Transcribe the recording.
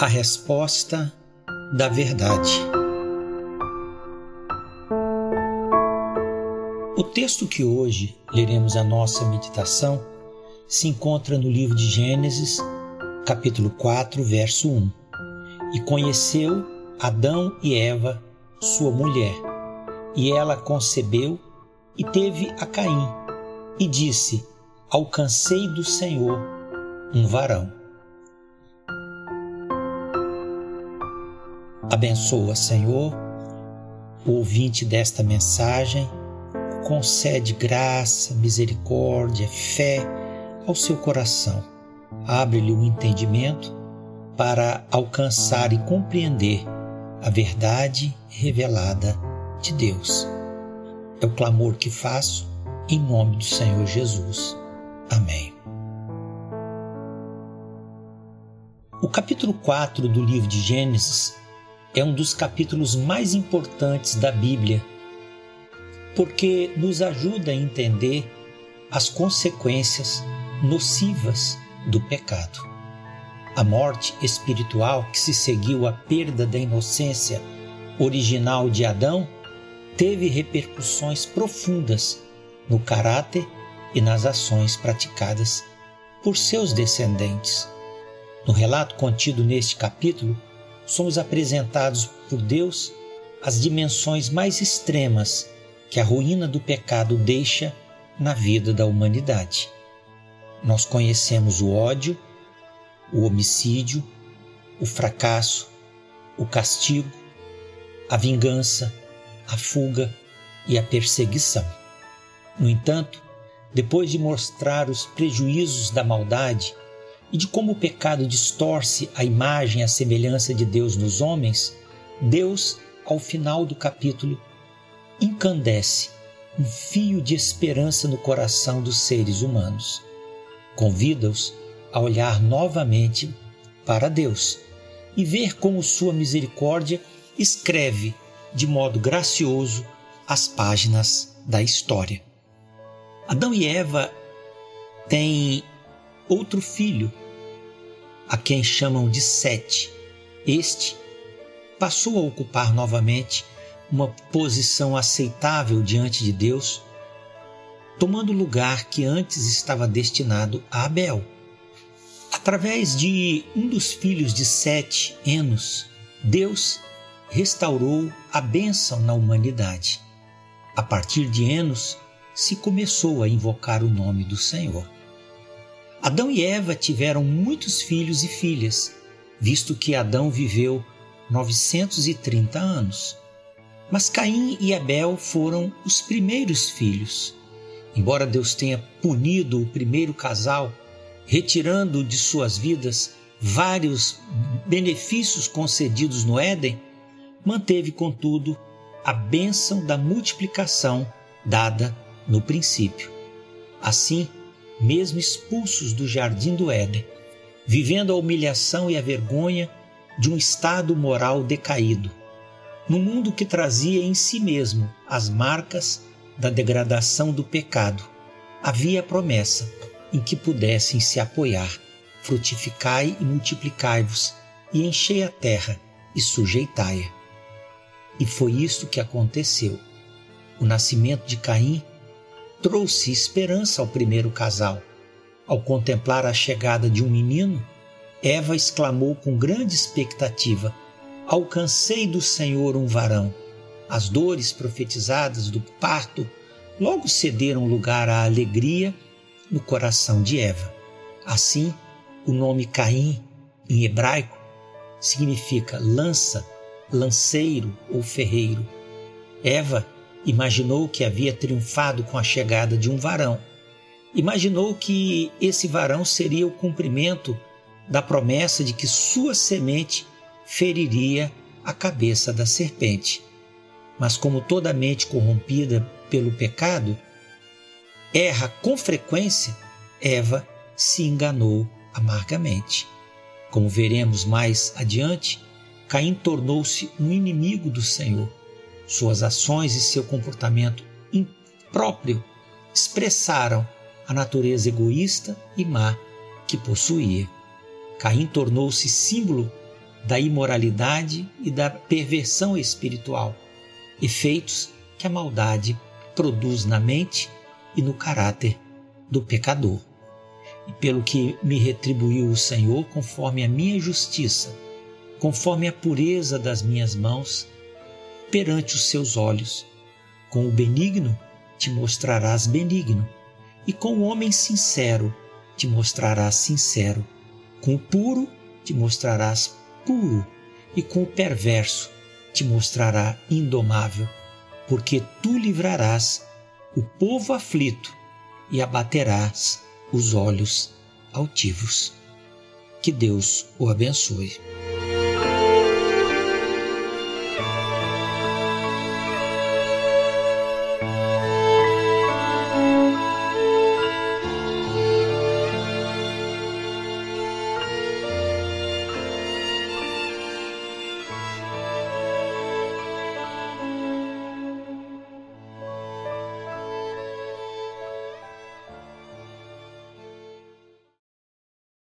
A resposta da verdade. O texto que hoje leremos a nossa meditação se encontra no livro de Gênesis, capítulo 4, verso 1. E conheceu Adão e Eva, sua mulher, e ela concebeu e teve a Caim, e disse: Alcancei do Senhor um varão. Abençoa, Senhor, o ouvinte desta mensagem, concede graça, misericórdia, fé ao seu coração. Abre-lhe o um entendimento para alcançar e compreender a verdade revelada de Deus. É o clamor que faço em nome do Senhor Jesus. Amém. O capítulo 4 do livro de Gênesis é um dos capítulos mais importantes da Bíblia, porque nos ajuda a entender as consequências nocivas do pecado. A morte espiritual que se seguiu à perda da inocência original de Adão teve repercussões profundas no caráter e nas ações praticadas por seus descendentes. No relato contido neste capítulo, somos apresentados por Deus as dimensões mais extremas que a ruína do pecado deixa na vida da humanidade. Nós conhecemos o ódio, o homicídio, o fracasso, o castigo, a vingança, a fuga e a perseguição. No entanto, depois de mostrar os prejuízos da maldade e de como o pecado distorce a imagem e a semelhança de Deus nos homens, Deus, ao final do capítulo, incandesce um fio de esperança no coração dos seres humanos. Convida-os a olhar novamente para Deus e ver como Sua misericórdia escreve de modo gracioso as páginas da história. Adão e Eva têm outro filho, a quem chamam de Sete. Este passou a ocupar novamente uma posição aceitável diante de Deus, tomando o lugar que antes estava destinado a Abel. Através de um dos filhos de Sete, Enos, Deus restaurou a bênção na humanidade. A partir de Enos, se começou a invocar o nome do Senhor. Adão e Eva tiveram muitos filhos e filhas, visto que Adão viveu 930 anos. Mas Caim e Abel foram os primeiros filhos. Embora Deus tenha punido o primeiro casal, retirando de suas vidas vários benefícios concedidos no Éden, manteve, contudo, a bênção da multiplicação dada no princípio. Assim, mesmo expulsos do jardim do Éden, vivendo a humilhação e a vergonha de um estado moral decaído, num mundo que trazia em si mesmo as marcas da degradação do pecado, havia a promessa em que pudessem se apoiar. Frutificai e multiplicai-vos, e enchei a terra e sujeitai-a. E foi isto que aconteceu. O nascimento de Caim trouxe esperança ao primeiro casal. Ao contemplar a chegada de um menino, Eva exclamou com grande expectativa: Alcancei do Senhor um varão. As dores profetizadas do parto logo cederam lugar à alegria no coração de Eva. Assim, o nome Caim, em hebraico, significa lança, lanceiro ou ferreiro. Eva Imaginou que havia triunfado com a chegada de um varão. Imaginou que esse varão seria o cumprimento da promessa de que sua semente feriria a cabeça da serpente. Mas, como toda mente corrompida pelo pecado, erra com frequência, Eva se enganou amargamente. Como veremos mais adiante, Caim tornou-se um inimigo do Senhor suas ações e seu comportamento impróprio expressaram a natureza egoísta e má que possuía. Caim tornou-se símbolo da imoralidade e da perversão espiritual, efeitos que a maldade produz na mente e no caráter do pecador. E pelo que me retribuiu o Senhor conforme a minha justiça, conforme a pureza das minhas mãos, perante os seus olhos. Com o benigno te mostrarás benigno, e com o homem sincero te mostrarás sincero. Com o puro te mostrarás puro, e com o perverso te mostrará indomável, porque tu livrarás o povo aflito e abaterás os olhos altivos. Que Deus o abençoe.